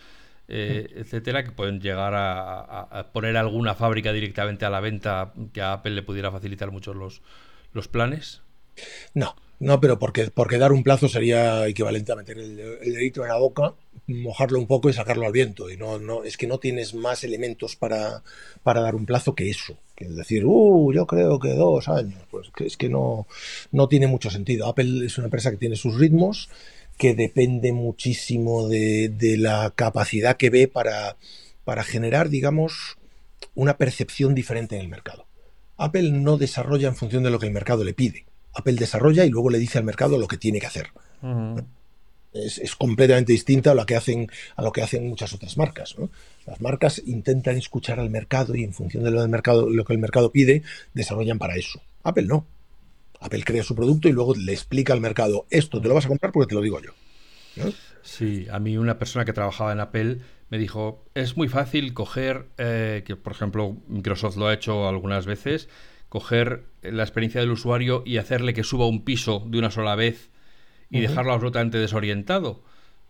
eh, etcétera, que pueden llegar a, poner alguna fábrica directamente a la venta que a Apple le pudiera facilitar mucho los, los planes? No, no, pero porque, porque dar un plazo sería equivalente a meter el, dedito en la boca, mojarlo un poco y sacarlo al viento. Y no, no, es que no tienes más elementos para, para dar un plazo que eso. Que decir, uh, yo creo que dos años. Pues es que no, no tiene mucho sentido. Apple es una empresa que tiene sus ritmos, que depende muchísimo de, de la capacidad que ve para, para generar, digamos, una percepción diferente en el mercado. Apple no desarrolla en función de lo que el mercado le pide Apple desarrolla y luego le dice al mercado lo que tiene que hacer. es, completamente distinta a lo que hacen, a lo que hacen muchas otras marcas. Las marcas intentan escuchar al mercado y en función de lo, del mercado, lo que el mercado pide, desarrollan para eso. Apple no. Apple crea su producto y luego le explica al mercado, esto te lo vas a comprar porque te lo digo yo. Sí, a mí una persona que trabajaba en Apple me dijo, es muy fácil coger, eh, que por ejemplo Microsoft lo ha hecho algunas veces, coger la experiencia del usuario y hacerle que suba un piso de una sola vez y dejarlo absolutamente desorientado.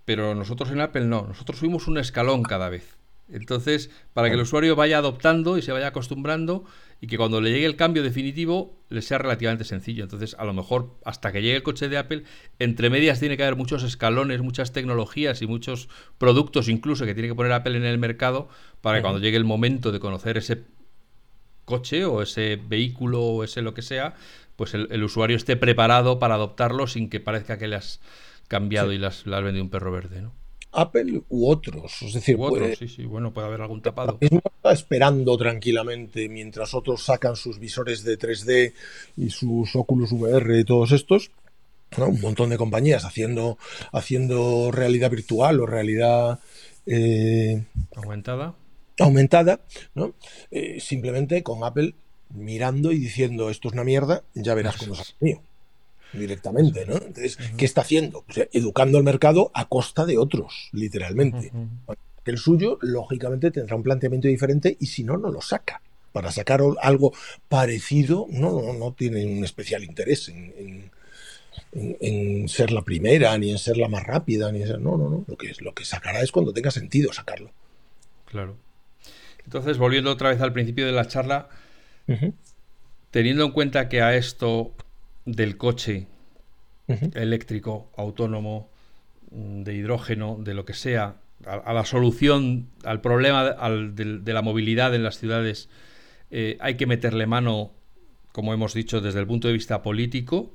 Pero nosotros en Apple no, nosotros subimos un escalón cada vez. Entonces, para que el usuario vaya adoptando y se vaya acostumbrando y que cuando le llegue el cambio definitivo le sea relativamente sencillo. Entonces, a lo mejor hasta que llegue el coche de Apple, entre medias tiene que haber muchos escalones, muchas tecnologías y muchos productos incluso que tiene que poner Apple en el mercado para que cuando llegue el momento de conocer ese coche o ese vehículo o ese lo que sea, pues el, usuario esté preparado para adoptarlo sin que parezca que le has cambiado y las, las has vendido un perro verde, ¿no? Apple u otros. Es decir, u otros, sí, sí, bueno, puede haber algún tapado. Está esperando tranquilamente mientras otros sacan sus visores de 3D y sus Oculus VR y todos estos. Un montón de compañías haciendo, haciendo realidad virtual o realidad eh, aumentada. Aumentada, ¿no? Eh, simplemente con Apple mirando y diciendo esto es una mierda, ya verás cómo ha mío directamente, ¿no? Entonces, ¿qué está haciendo? Pues, educando al mercado a costa de otros, literalmente. El suyo, lógicamente, tendrá un planteamiento diferente y si no, no lo saca. Para sacar algo parecido, no, no, tiene un especial interés en, ser la primera, ni en ser la más rápida, ni en ser, no, no, no. Lo que, lo que sacará es cuando tenga sentido sacarlo. Claro. Entonces, volviendo otra vez al principio de la charla, teniendo en cuenta que a esto del coche eléctrico, autónomo, mm, de hidrógeno, de lo que sea, a, la solución, al problema de, la movilidad en las ciudades, eh, hay que meterle mano, como hemos dicho, desde el punto de vista político.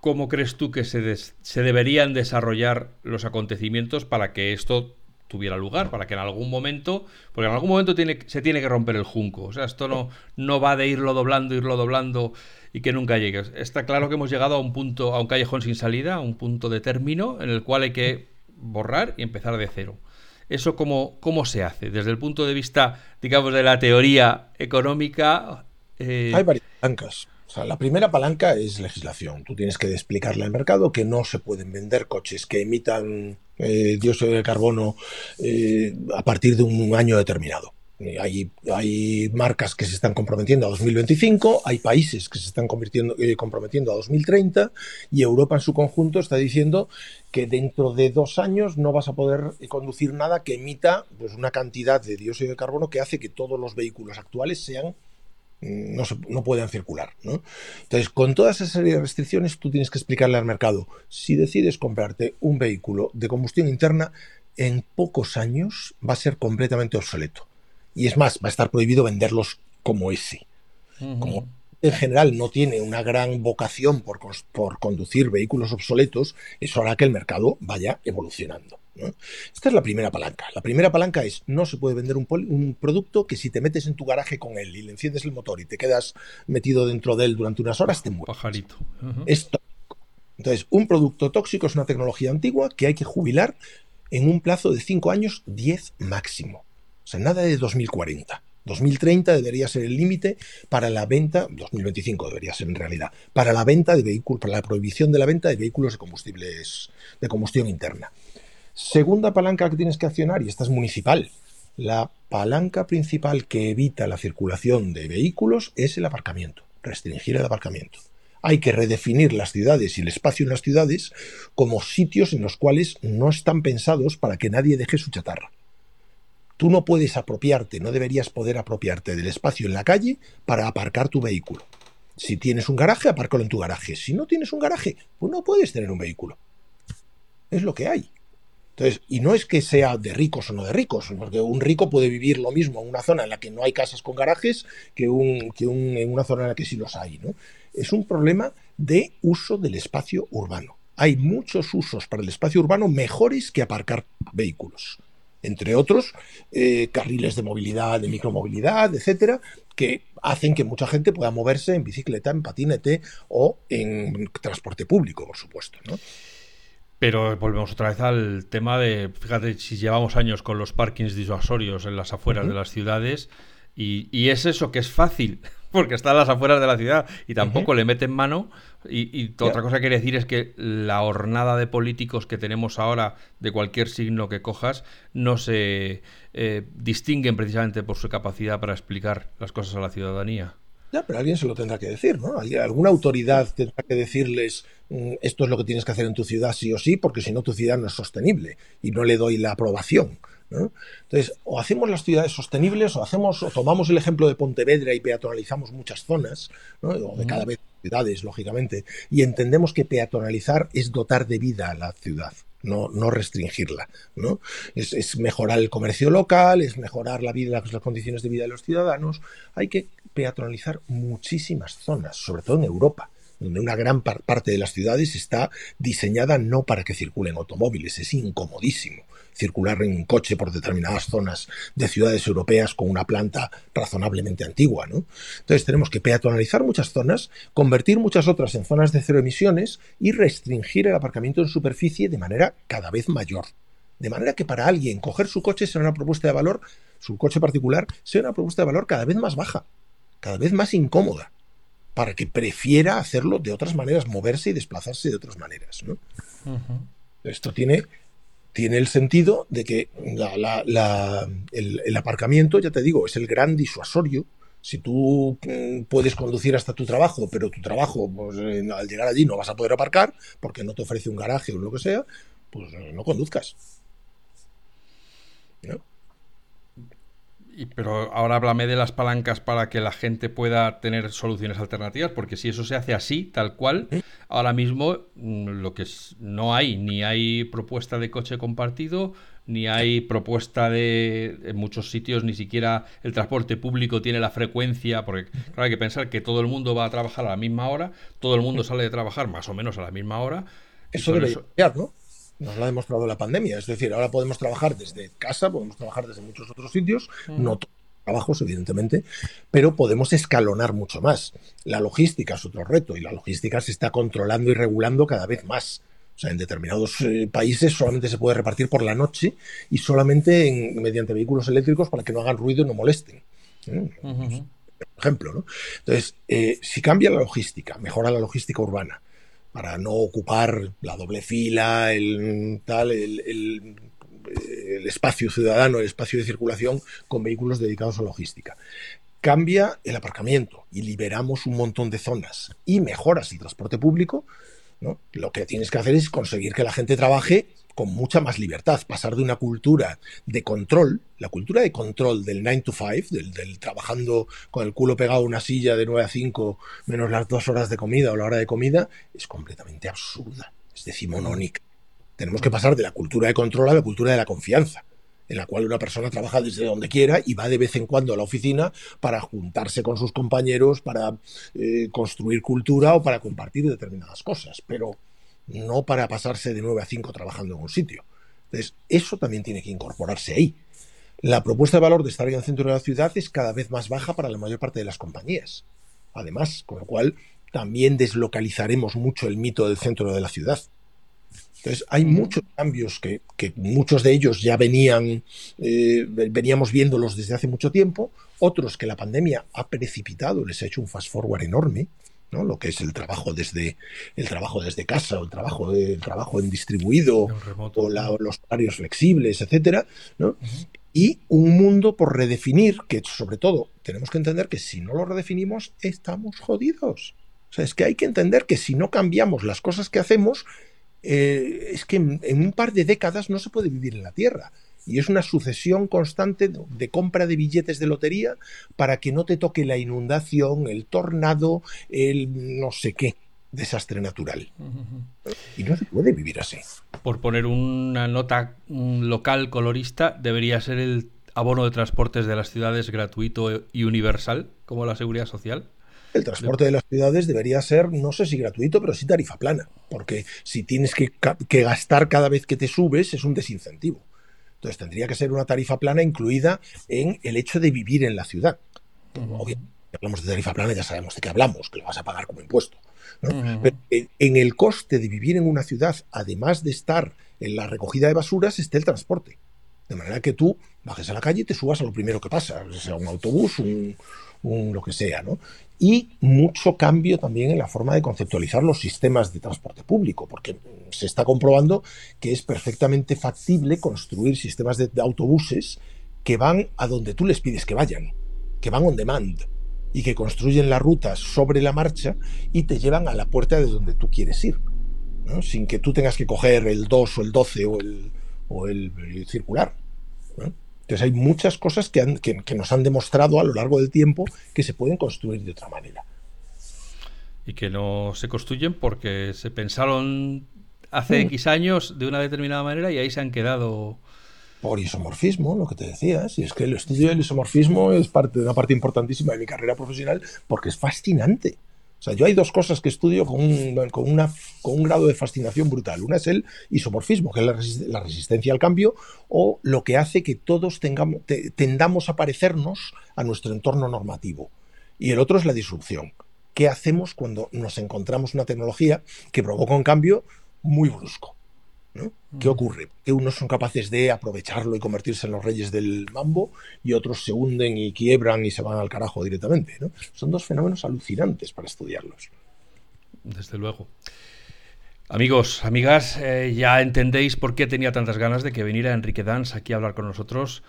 ¿Cómo crees tú que se, se deberían desarrollar los acontecimientos para que esto tuviera lugar, para que en algún momento, porque en algún momento tiene, se tiene que romper el junco. O sea, esto no, no va de irlo doblando, irlo doblando y que nunca llegue. Está claro que hemos llegado a un punto, a un callejón sin salida, a un punto de término en el cual hay que borrar y empezar de cero. ¿Eso cómo, cómo se hace? Desde el punto de vista, digamos, de la teoría económica. Eh, hay varias palancas. La primera palanca es legislación. Tú tienes que explicarle al mercado que no se pueden vender coches que emitan eh, dióxido de carbono eh, a partir de un año determinado. Eh, hay, marcas que se están comprometiendo a 2025, hay países que se están comprometiendo a 2030 y Europa en su conjunto está diciendo que dentro de dos años no vas a poder conducir nada que emita pues, una cantidad de dióxido de carbono que hace que todos los vehículos actuales sean mm, no, no puedan circular. Entonces, con toda esa serie de restricciones, tú tienes que explicarle al mercado, si decides comprarte un vehículo de combustión interna, en pocos años va a ser completamente obsoleto. Y es más, va a estar prohibido venderlos como ese. Como en general no tiene una gran vocación por, por, conducir vehículos obsoletos, eso hará que el mercado vaya evolucionando. Esta es la primera palanca. La primera palanca es no se puede vender un, un, producto que si te metes en tu garaje con él y le enciendes el motor y te quedas metido dentro de él durante unas horas, te mueres. Pajarito. Entonces, un producto tóxico es una tecnología antigua que hay que jubilar en un plazo de 5 años, 10 máximo. O sea, nada de 2040. 2030 debería ser el límite para la venta, 2025 debería ser en realidad, para la venta de vehículos, para la prohibición de la venta de vehículos de combustibles de combustión interna. Segunda palanca que tienes que accionar, y esta es municipal. La palanca principal que evita la circulación de vehículos es el aparcamiento, restringir el aparcamiento. Hay que redefinir las ciudades y el espacio en las ciudades como sitios en los cuales no están pensados para que nadie deje su chatarra. Tú no puedes apropiarte, no deberías poder apropiarte del espacio en la calle para aparcar tu vehículo. Si tienes un garaje, apárcalo en tu garaje. Si no tienes un garaje, pues no puedes tener un vehículo. Es lo que hay. Entonces, y no es que sea de ricos o no de ricos, porque un rico puede vivir lo mismo en una zona en la que no hay casas con garajes que, un, que en una zona en la que sí los hay. ¿no? Es un problema de uso del espacio urbano. Hay muchos usos para el espacio urbano mejores que aparcar vehículos entre otros, eh, carriles de movilidad, de micromovilidad, etcétera, que hacen que mucha gente pueda moverse en bicicleta, en patinete o en transporte público, por supuesto. ¿no? Pero volvemos otra vez al tema de, fíjate, si llevamos años con los parkings disuasorios en las afueras de las ciudades, y, y, es eso que es fácil, porque está a las afueras de la ciudad y tampoco le meten mano. Y, otra cosa que quiere decir es que la hornada de políticos que tenemos ahora, de cualquier signo que cojas, no se eh, distinguen precisamente por su capacidad para explicar las cosas a la ciudadanía. Ya, pero alguien se lo tendrá que decir, ¿no? Alguna autoridad tendrá que decirles mm, esto es lo que tienes que hacer en tu ciudad sí o sí, porque si no tu ciudad no es sostenible y no le doy la aprobación. Entonces, o hacemos las ciudades sostenibles, o hacemos, o tomamos el ejemplo de Pontevedra y peatonalizamos muchas zonas, o de cada vez ciudades, lógicamente, y entendemos que peatonalizar es dotar de vida a la ciudad. No, no restringirla, ¿no? Es, mejorar el comercio local, es mejorar la vida, las condiciones de vida de los ciudadanos. Hay que peatonalizar muchísimas zonas, sobre todo en Europa. donde una gran parte de las ciudades está diseñada no para que circulen automóviles, es incomodísimo circular en un coche por determinadas zonas de ciudades europeas con una planta razonablemente antigua. ¿no? Entonces tenemos que peatonalizar muchas zonas, convertir muchas otras en zonas de cero emisiones y restringir el aparcamiento en superficie de manera cada vez mayor. De manera que para alguien coger su coche sea una propuesta de valor, su coche particular, sea una propuesta de valor cada vez más baja, cada vez más incómoda, para que prefiera hacerlo de otras maneras, moverse y desplazarse de otras maneras. ¿no? Esto tiene tiene el sentido de que el, aparcamiento, ya te digo, es el gran disuasorio. Si tú mm, puedes conducir hasta tu trabajo, pero tu trabajo, pues, al llegar allí no vas a poder aparcar porque no te ofrece un garaje o lo que sea, pues eh, no conduzcas. Pero ahora háblame de las palancas para que la gente pueda tener soluciones alternativas, porque si eso se hace así, tal cual, ahora mismo mm, lo que es, no hay, ni hay propuesta de coche compartido, ni hay propuesta de en muchos sitios ni siquiera el transporte público tiene la frecuencia, porque claro, hay que pensar que todo el mundo va a trabajar a la misma hora, todo el mundo sale de trabajar más o menos a la misma hora. Eso debe cambiar, ¿no? Nos lo ha demostrado la pandemia. Es decir, ahora podemos trabajar desde casa, podemos trabajar desde muchos otros sitios, no todos trabajos, evidentemente, pero podemos escalonar mucho más. La logística es otro reto y la logística se está controlando y regulando cada vez más. O sea, en determinados eh, países solamente se puede repartir por la noche y solamente en, mediante vehículos eléctricos para que no hagan ruido y no molesten. ¿eh? Por ejemplo, ¿no? Entonces, eh, si cambia la logística, mejora la logística urbana, para no ocupar la doble fila, el tal, el, espacio ciudadano, el espacio de circulación con vehículos dedicados a logística. Cambia el aparcamiento y liberamos un montón de zonas y mejoras el transporte público. ¿No? Lo que tienes que hacer es conseguir que la gente trabaje con mucha más libertad, pasar de una cultura de control, la cultura de control del 9 to 5, del, trabajando con el culo pegado a una silla de 9 a 5 menos las dos horas de comida o la hora de comida, es completamente absurda, es decimonónica. Tenemos que pasar de la cultura de control a la cultura de la confianza, en la cual una persona trabaja desde donde quiera y va de vez en cuando a la oficina para juntarse con sus compañeros, para eh, construir cultura o para compartir determinadas cosas. Pero no para pasarse de 9 a 5 trabajando en un sitio. Entonces, eso también tiene que incorporarse ahí. La propuesta de valor de estar en el centro de la ciudad es cada vez más baja para la mayor parte de las compañías. Además, con lo cual también deslocalizaremos mucho el mito del centro de la ciudad. Entonces, hay muchos cambios que, muchos de ellos ya venían, eh, veníamos viéndolos desde hace mucho tiempo, otros que la pandemia ha precipitado, les ha hecho un fast forward enorme, lo que es el trabajo desde el trabajo desde casa o el trabajo el trabajo en distribuido o los horarios flexibles etcétera y un mundo por redefinir que sobre todo tenemos que entender que si no lo redefinimos estamos jodidos. O sea es que hay que entender que si no cambiamos las cosas que hacemos eh, es que en un par de décadas no se puede vivir en la tierra y es una sucesión constante de compra de billetes de lotería para que no te toque la inundación, el tornado, el no sé qué desastre natural. Y no se puede vivir así. Por poner una nota local colorista, debería ser el abono de transportes de las ciudades gratuito y universal, como la seguridad social. El transporte de las ciudades debería ser, no sé si gratuito, pero sí tarifa plana, porque si tienes que, que gastar cada vez que te subes es un desincentivo. Entonces tendría que ser una tarifa plana incluida en el hecho de vivir en la ciudad. Obviamente, si hablamos de tarifa plana ya sabemos de qué hablamos, que lo vas a pagar como impuesto. Pero en el coste de vivir en una ciudad, además de estar en la recogida de basuras, esté el transporte. De manera que tú bajes a la calle y te subas a lo primero que pasa, sea un autobús, un, un, lo que sea, ¿no? Y mucho cambio también en la forma de conceptualizar los sistemas de transporte público, porque se está comprobando que es perfectamente factible construir sistemas de, autobuses que van a donde tú les pides que vayan, que van on demand y que construyen las rutas sobre la marcha y te llevan a la puerta de donde tú quieres ir, sin que tú tengas que coger el 2 o el 12 o el, o el, circular. Entonces hay muchas cosas que, que, nos han demostrado a lo largo del tiempo que se pueden construir de otra manera. Y que no se construyen porque se pensaron hace mm. X años de una determinada manera y ahí se han quedado. Por isomorfismo, lo que te decías. Y es que el estudio del isomorfismo es parte de una parte importantísima de mi carrera profesional porque es fascinante. O sea, yo hay dos cosas que estudio con un, grado de fascinación brutal. Una es el isomorfismo, que es la, resistencia al cambio, o lo que hace que todos tengamos, tendamos a parecernos a nuestro entorno normativo. Y el otro es la disrupción. ¿Qué hacemos cuando nos encontramos una tecnología que provoca un cambio muy brusco? ¿Qué ocurre? Que unos son capaces de aprovecharlo y convertirse en los reyes del mambo y otros se hunden y quiebran y se van al carajo directamente. Son dos fenómenos alucinantes para estudiarlos. Desde luego. Amigos, amigas, eh, ya entendéis por qué tenía tantas ganas de que viniera Enrique Dans aquí a hablar con nosotros.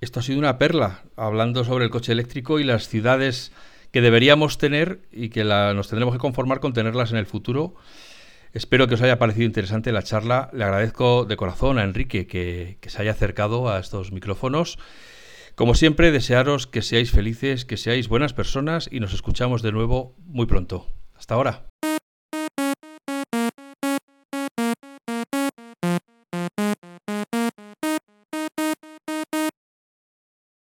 Esto ha sido una perla, hablando sobre el coche eléctrico y las ciudades que deberíamos tener y que nos tendremos que conformar con tenerlas en el futuro Espero que os haya parecido interesante la charla. Le agradezco de corazón a Enrique que, se haya acercado a estos micrófonos. Como siempre, desearos que seáis felices, que seáis buenas personas y nos escuchamos de nuevo muy pronto. Hasta ahora.